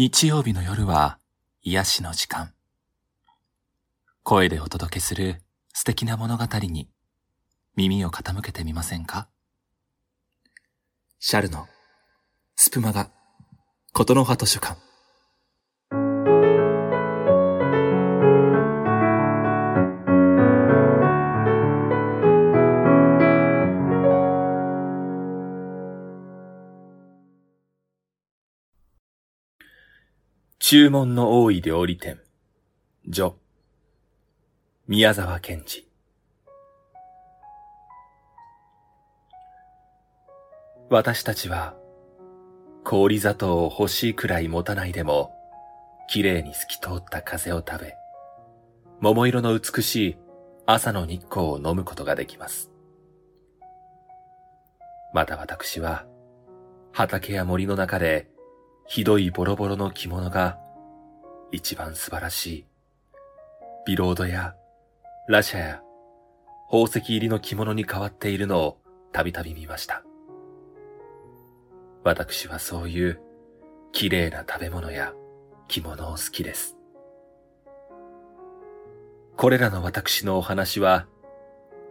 日曜日の夜は癒しの時間。声でお届けする素敵な物語に耳を傾けてみませんか？シャルのスプマガことの葉図書館。注文の多い料理店、女、宮沢賢治。私たちは、氷砂糖を欲しいくらい持たないでも、綺麗に透き通った風を食べ、桃色の美しい朝の日光を飲むことができます。また私は、畑や森の中でひどいボロボロの着物が一番素晴らしい。ビロードやラシャや宝石入りの着物に変わっているのをたびたび見ました。私はそういう綺麗な食べ物や着物を好きです。これらの私のお話は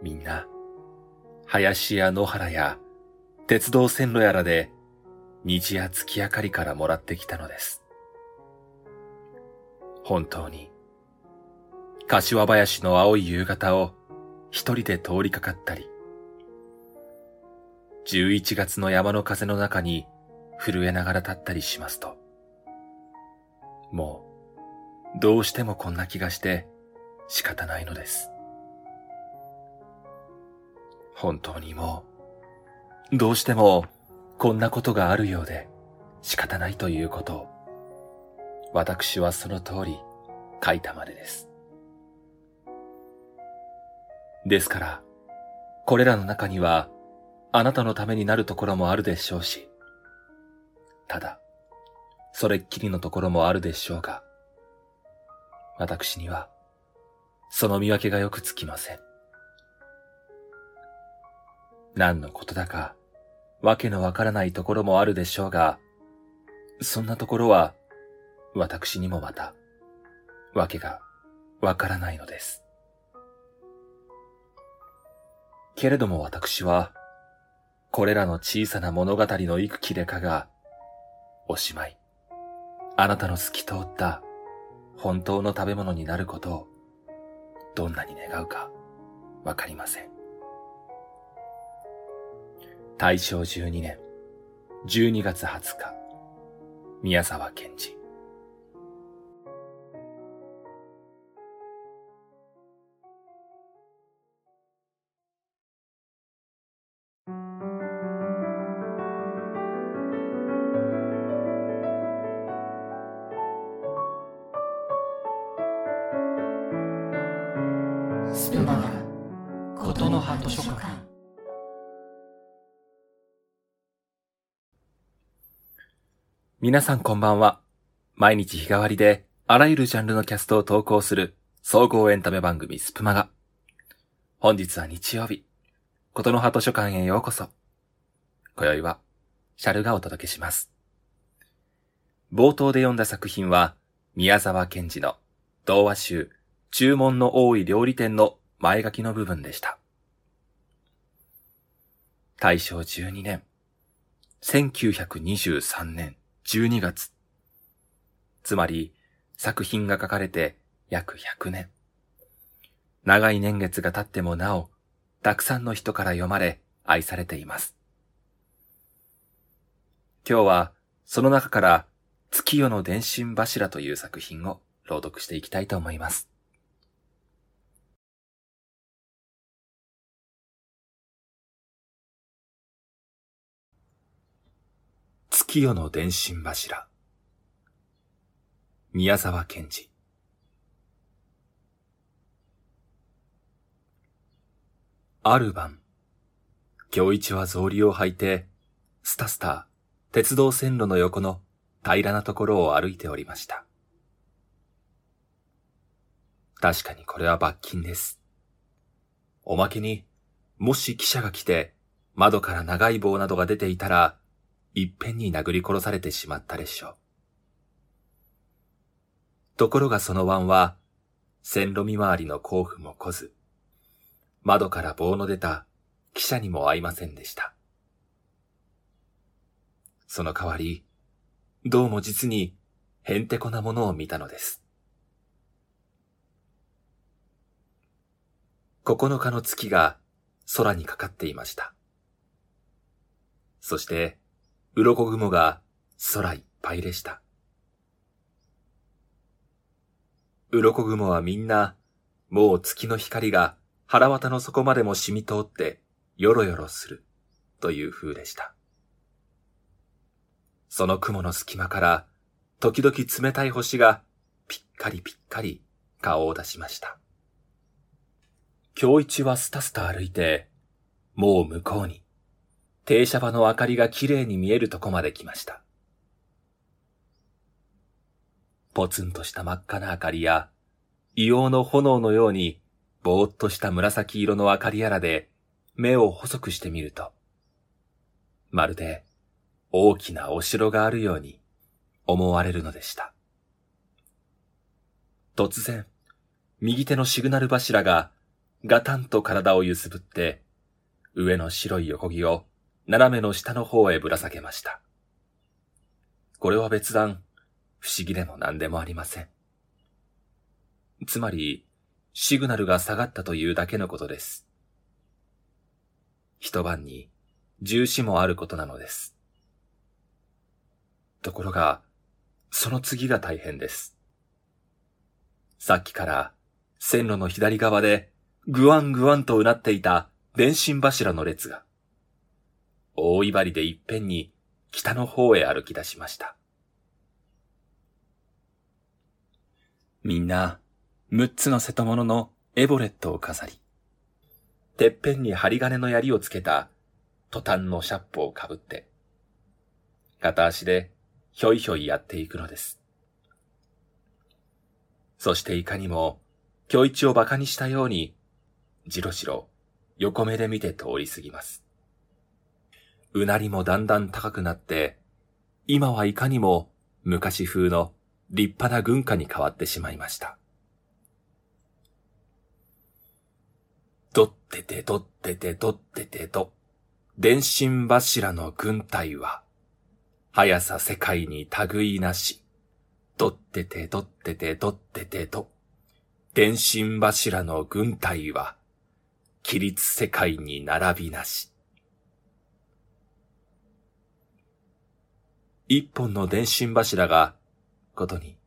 みんな林や野原や鉄道線路やらで虹や月明かりからもらってきたのです。本当に、柏林の青い夕方を一人で通りかかったり、11月の山の風の中に震えながら立ったりしますと、もう、どうしてもこんな気がして仕方ないのです。本当にもう、どうしてもこんなことがあるようで仕方ないということを、私はその通り書いたまでです。ですから、これらの中には、あなたのためになるところもあるでしょうし、ただ、それっきりのところもあるでしょうが、私には、その見分けがよくつきません。何のことだか、わけのわからないところもあるでしょうが、そんなところは、私にもまた、わけがわからないのです。けれども私は、これらの小さな物語の幾切れかが、おしまい、あなたの透き通った本当の食べ物になることを、どんなに願うか、わかりません。大正12年12月20日、宮沢賢治。皆さんこんばんは。毎日日替わりであらゆるジャンルのキャストを投稿する総合エンタメ番組スプマガ。本日は日曜日。ことの葉図書館へようこそ。今宵はシャルがお届けします。冒頭で読んだ作品は宮沢賢治の童話集注文の多い料理店の前書きの部分でした。大正12年、1923年12月。つまり、作品が書かれて約100年。長い年月が経ってもなお、たくさんの人から読まれ、愛されています。今日は、その中から、月夜の電信柱という作品を朗読していきたいと思います。月夜の電信柱。宮沢賢治。ある晩、京一は草履を履いて、スタスタ、鉄道線路の横の平らなところを歩いておりました。確かにこれは罰金です。おまけに、もし記者が来て、窓から長い棒などが出ていたら、いっぺんに殴り殺されてしまったでしょう。ところがその湾は、線路見回りの甲府も来ず、窓から棒の出た汽車にも合いませんでした。その代わり、どうも実にへんてこなものを見たのです。九日の月が空にかかっていました。そして、鱗雲が空いっぱいでした。鱗雲はみんな、もう月の光が腹渡の底までも染み通ってよろよろするという風でした。その雲の隙間から時々冷たい星がぴっかりぴっかり顔を出しました。京一はスタスタ歩いて、もう向こうに、停車場の明かりが綺麗に見えるとこまで来ました。ポツンとした真っ赤な明かりや、硫黄の炎のように、ぼーっとした紫色の明かりやらで、目を細くしてみると、まるで大きなお城があるように思われるのでした。突然、右手のシグナル柱がガタンと体を揺すぶって、上の白い横木を斜めの下の方へぶら下げました。これは別段、不思議でも何でもありません。つまり、シグナルが下がったというだけのことです。一晩に重視もあることなのです。ところが、その次が大変です。さっきから線路の左側でぐわんぐわんとうなっていた電信柱の列が、大威張りでいっぺんに北の方へ歩き出しました。みんな、六つの瀬戸物のエボレットを飾り、てっぺんに針金の槍をつけたトタンのシャップをかぶって、片足でひょいひょいやっていくのです。そしていかにも、今日一を馬鹿にしたようにじろじろ横目で見て通り過ぎます。うなりもだんだん高くなって、今はいかにも昔風の立派な軍歌に変わってしまいました。どっててどっててどっててと、電信柱の軍隊は、速さ世界に類いなし、どっててどっててどっててと、電信柱の軍隊は、規律世界に並びなし。一本の電信柱が、ことに、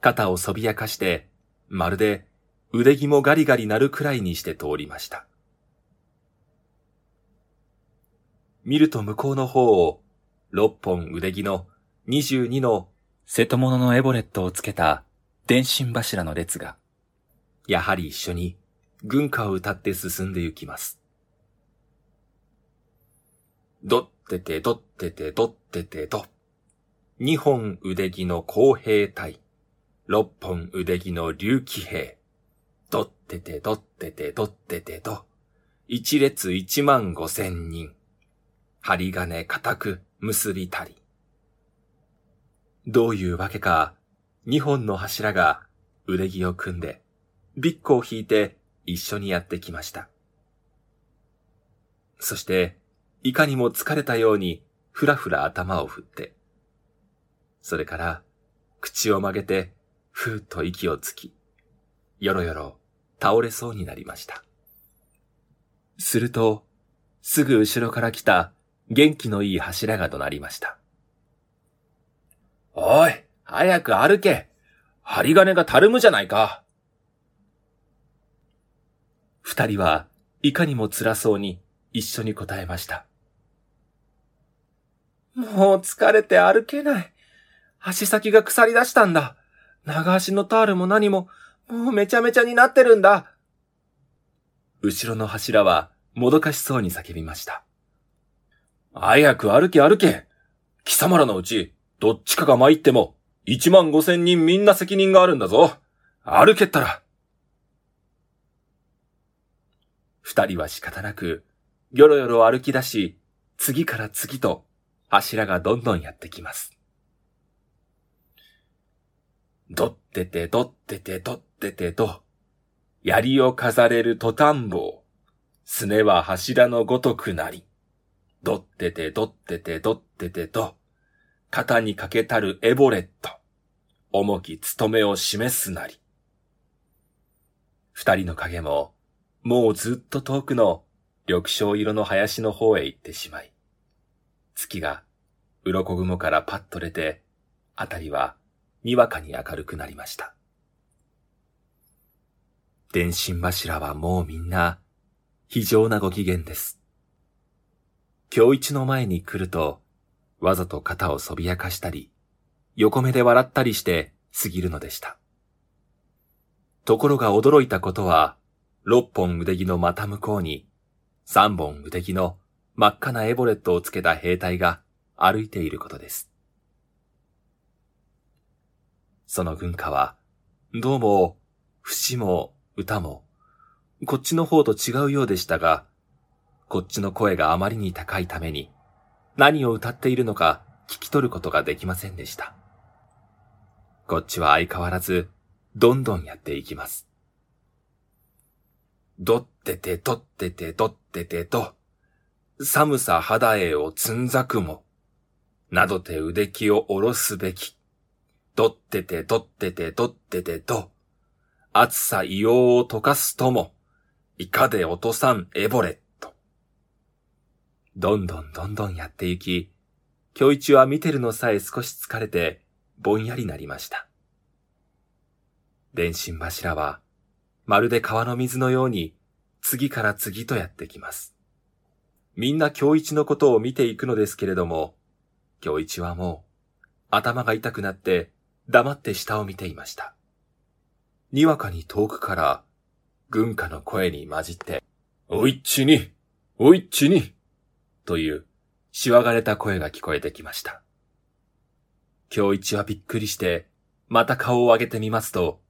肩をそびやかして、まるで腕木もガリガリ鳴るくらいにして通りました。見ると向こうの方を、六本腕木の二十二の瀬戸物のエボレットをつけた電信柱の列が、やはり一緒に軍歌を歌って進んで行きます。どっててどっててどっててど。二本腕木の公平隊。六本腕木の竜騎兵。どっててどっててどっててど。一列一万五千人。針金固く結びたり。どういうわけか、二本の柱が腕木を組んで、ビッコを引いて一緒にやってきました。そして、いかにも疲れたように、ふらふら頭を振って、それから、口を曲げて、ふーっと息をつき、よろよろ倒れそうになりました。すると、すぐ後ろから来た元気のいい柱が怒鳴りました。おい、早く歩け針金がたるむじゃないか二人はいかにも辛そうに一緒に答えました。もう疲れて歩けない。足先が腐り出したんだ。長足のタールも何も、もうめちゃめちゃになってるんだ。後ろの柱はもどかしそうに叫びました。早く歩け歩け。貴様らのうち、どっちかが参っても、一万五千人みんな責任があるんだぞ。歩けったら。二人は仕方なく、よろよろ歩き出し、次から次と柱がどんどんやってきます。どっててどっててどっててど、槍を飾れるトタン棒、すねは柱のごとくなり、どっててどっててどっててど、肩にかけたるエボレット、重き務めを示すなり。二人の影も、もうずっと遠くの緑青色の林の方へ行ってしまい、月が鱗雲からパッと出て、あたりはにわかに明るくなりました。電信柱はもうみんな、非常なご機嫌です。今日一の前に来ると、わざと肩をそびやかしたり、横目で笑ったりして過ぎるのでした。ところが驚いたことは、六本腕木のまた向こうに、三本腕木の真っ赤なエボレットをつけた兵隊が歩いていることです。その軍歌は、どうも、節も歌も、こっちの方と違うようでしたが、こっちの声があまりに高いために、何を歌っているのか聞き取ることができませんでした。こっちは相変わらず、どんどんやっていきます。どっててとっててとっててと、寒さ肌へをつんざくも、などて腕木を下ろすべき。どっててどっててどっててと、暑さ硫黄を溶かすとも、いかで落とさんエボレット。どんどんどんどんやって行き、今日一は見てるのさえ少し疲れて、ぼんやりなりました。電信柱は、まるで川の水のように、次から次とやってきます。みんな今日一のことを見ていくのですけれども、今日一はもう、頭が痛くなって、黙って下を見ていました。にわかに遠くから、軍歌の声に混じって、おいっちに、おいっちに、という、しわがれた声が聞こえてきました。今日一はびっくりして、また顔を上げてみますと、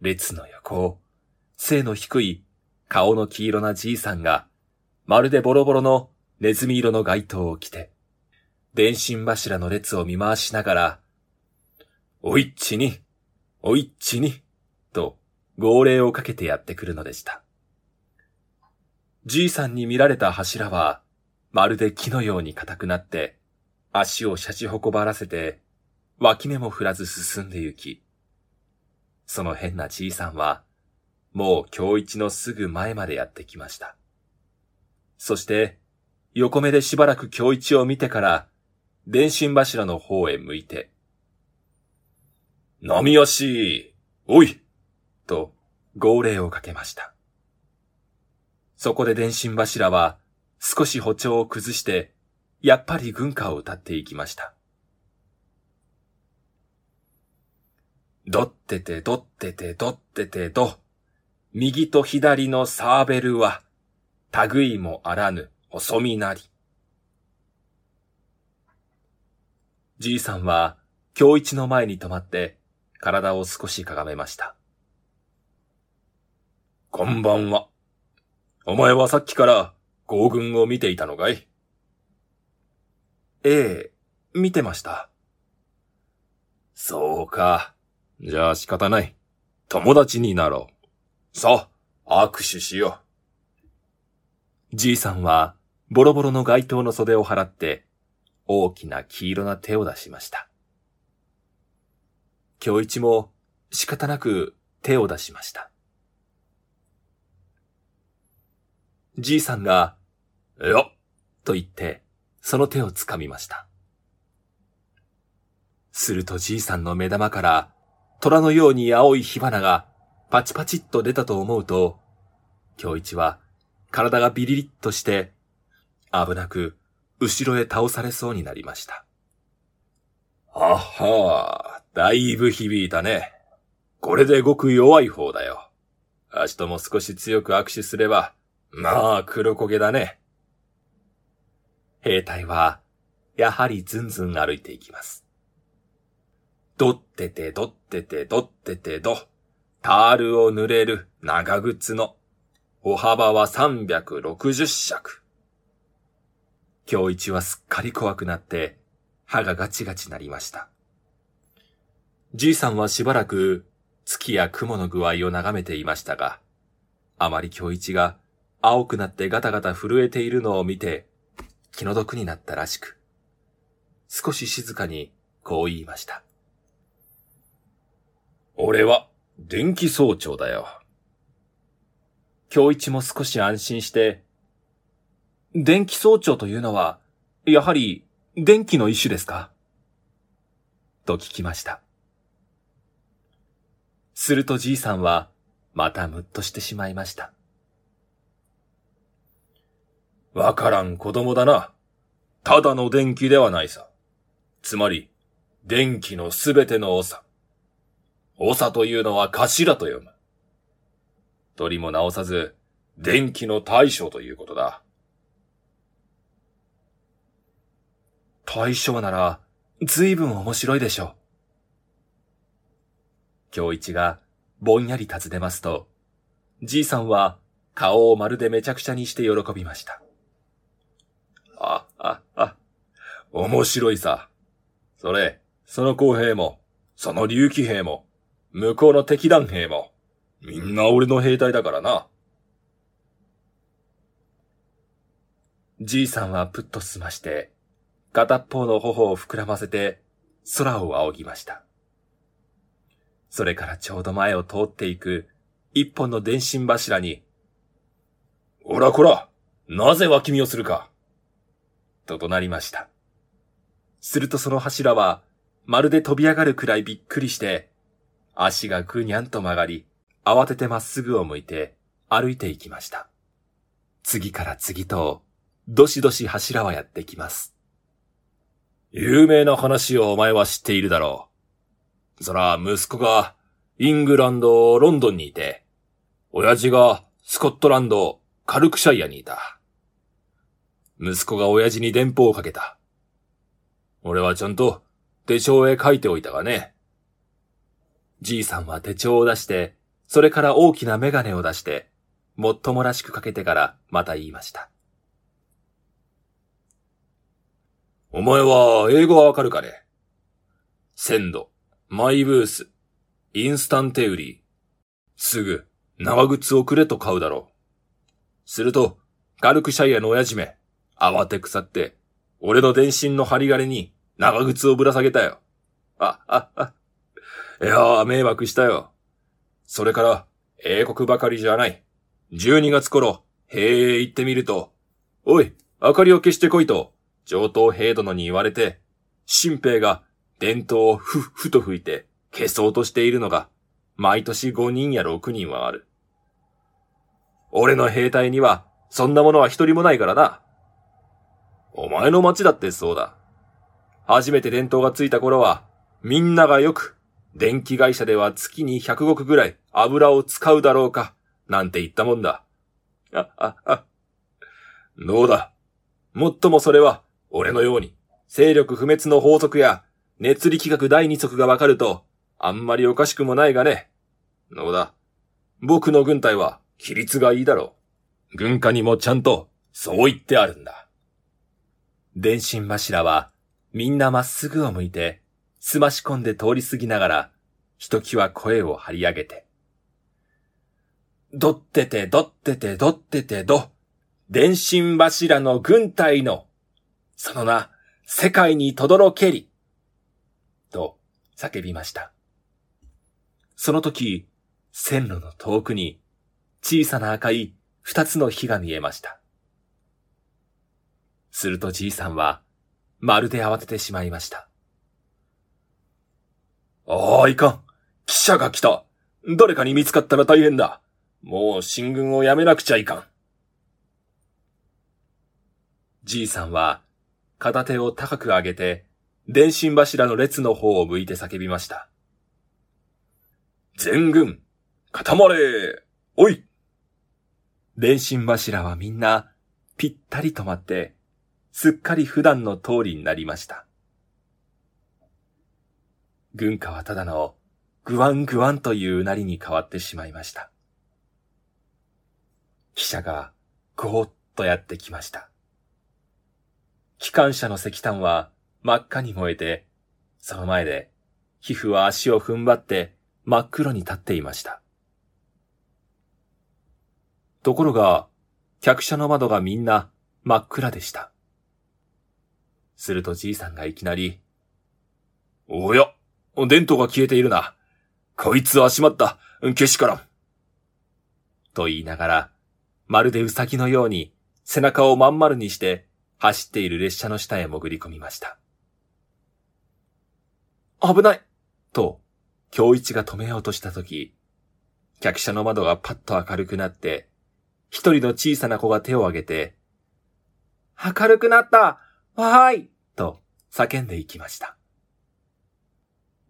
列の横を、背の低い顔の黄色なじいさんが、まるでボロボロのネズミ色の街灯を着て、電信柱の列を見回しながら、おいっちに、おいっちに、と号令をかけてやってくるのでした。じいさんに見られた柱は、まるで木のように硬くなって、足をシャチほこばらせて、脇目も振らず進んで行き、その変なじいさんは、もう今日一のすぐ前までやってきました。そして、横目でしばらく今日一を見てから、電信柱の方へ向いて、波足、おいと号令をかけました。そこで電信柱は少し歩調を崩して、やっぱり軍歌を歌っていきました。どっててどっててどっててど。右と左のサーベルは、類もあらぬ細身なり。じいさんは、今日一の前に止まって、体を少しかがめました。こんばんは。お前はさっきから合軍を見ていたのかい？ええ、見てました。そうか。じゃあ仕方ない。友達になろう。さあ、握手しよう。じいさんは、ボロボロの街灯の袖を払って、大きな黄色な手を出しました。京一も仕方なく手を出しました。じいさんが、よっと言って、その手を掴みました。するとじいさんの目玉から虎のように青い火花がパチパチっと出たと思うと、京一は体がビリリッとして危なく後ろへ倒されそうになりました。あはー、だいぶ響いたね。これでごく弱い方だよ。足とも少し強く握手すれば、まあ黒焦げだね。兵隊は、やはりずんずん歩いていきます。どっててどっててどっててど。タールを塗れる長靴の。歩幅は360尺。今日一はすっかり怖くなって、歯がガチガチなりました。じいさんはしばらく月や雲の具合を眺めていましたが、あまり京一が青くなってガタガタ震えているのを見て気の毒になったらしく、少し静かにこう言いました。俺は電気総長だよ。京一も少し安心して、電気総長というのは、やはり電気の一種ですか？と聞きました。するとじいさんは、またむっとしてしまいました。わからん子供だな。ただの電気ではないさ。つまり、電気のすべての長。長というのは頭と読む。取りも直さず、電気の大将ということだ。大将なら、随分面白いでしょう。京一がぼんやり尋ねますと、じいさんは顔をまるでめちゃくちゃにして喜びました。あ、あ、あ、面白いさ。それ、その公兵も、その竜騎兵も、向こうの敵団兵も、みんな俺の兵隊だからな。じいさんはぷっと済まして、片っぽの頬を膨らませて、空を仰ぎました。それからちょうど前を通っていく、一本の電信柱に、おらこら、なぜ脇見をするか？と怒鳴りました。するとその柱は、まるで飛び上がるくらいびっくりして、足がぐにゃんと曲がり、慌ててまっすぐを向いて歩いていきました。次から次と、どしどし柱はやってきます。有名な話をお前は知っているだろう。そら、息子がイングランド、ロンドンにいて、親父がスコットランド、カルクシャイアにいた。息子が親父に電報をかけた。俺はちゃんと手帳へ書いておいたがね。じいさんは手帳を出して、それから大きなメガネを出して、もっともらしくかけてからまた言いました。お前は英語はわかるかね？鮮度、マイブース、インスタンテウリー。すぐ、長靴をくれと買うだろう。すると、ガルクシャイアの親父め、慌て腐って、俺の電信の針金に長靴をぶら下げたよ。あ、あ、あ。いやー、迷惑したよ。それから、英国ばかりじゃない。12月頃、へ行ってみると、おい、明かりを消してこいと、上等平殿に言われて、新兵が伝統をふっふと吹いて消そうとしているのが、毎年5人や6人はある。俺の兵隊には、そんなものは一人もないからな。お前の町だってそうだ。初めて伝統がついた頃は、みんながよく、電気会社では月に100石ぐらい油を使うだろうか、なんて言ったもんだ。あ、あ、あ。どうだ。もっともそれは、俺のように、勢力不滅の法則や、熱力学第二則がわかると、あんまりおかしくもないがね。どうだ？僕の軍隊は、規律がいいだろう。軍歌にもちゃんと、そう言ってあるんだ。電信柱は、みんなまっすぐを向いて、すまし込んで通り過ぎながら、ひときわ声を張り上げて。どっててどっててどっててど、電信柱の軍隊のその名、世界に轟けり。叫びました。その時、線路の遠くに小さな赤い二つの火が見えました。するとじいさんは、まるで慌ててしまいました。ああ、いかん。記者が来た。誰かに見つかったら大変だ。もう進軍をやめなくちゃいかん。じいさんは片手を高く上げて、電信柱の列の方を向いて叫びました。全軍、固まれおい電信柱はみんな、ぴったり止まって、すっかり普段の通りになりました。軍歌はただの、ぐわんぐわんといううなりに変わってしまいました。汽車が、ごーっとやってきました。機関車の石炭は真っ赤に燃えて、その前で皮膚は足を踏ん張って真っ黒に立っていました。ところが、客車の窓がみんな真っ暗でした。するとじいさんがいきなり、おや、電灯が消えているな。こいつはしまった。消しからん。と言いながら、まるでウサギのように背中をまん丸にして走っている列車の下へ潜り込みました。危ないと、京一が止めようとしたとき、客車の窓がパッと明るくなって、一人の小さな子が手を挙げて、明るくなったわーいと叫んでいきました。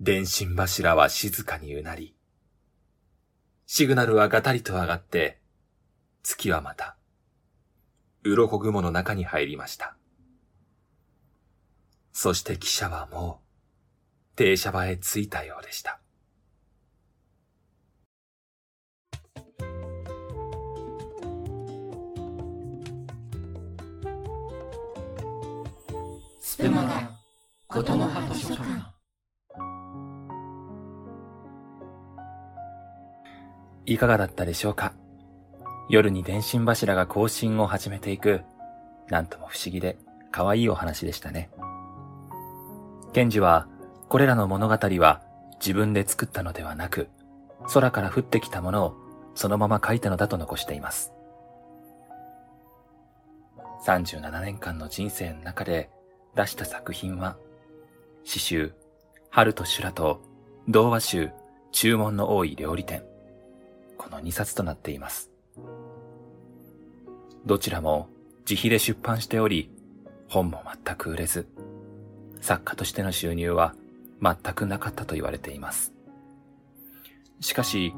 電信柱は静かにうなり、シグナルはガタリと上がって、月はまた、鱗雲の中に入りました。そして汽車はもう、停車場へ着いたようでした。スプマガ、ことの葉図書館。いかがだったでしょうか？夜に電信柱が更新を始めていく、なんとも不思議で可愛いお話でしたね。ケンジは、これらの物語は自分で作ったのではなく、空から降ってきたものをそのまま書いたのだと残しています。37年間の人生の中で出した作品は、詩集、春と修羅と童話集、注文の多い料理店、この2冊となっています。どちらも自費で出版しており、本も全く売れず、作家としての収入は全くなかったと言われています。しかし、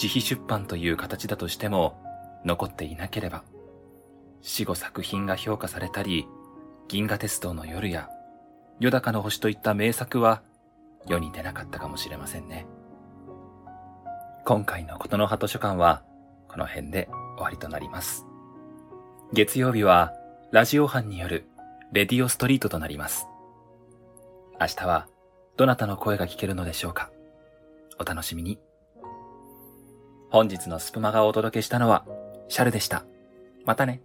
自費出版という形だとしても、残っていなければ、死後作品が評価されたり、銀河鉄道の夜や、夜高の星といった名作は世に出なかったかもしれませんね。今回のことの葉図書館は、この辺で終わりとなります。月曜日は、ラジオ班による、レディオストリートとなります。明日は、どなたの声が聞けるのでしょうか？お楽しみに。本日のスプマがお届けしたのは、シャルでした。またね。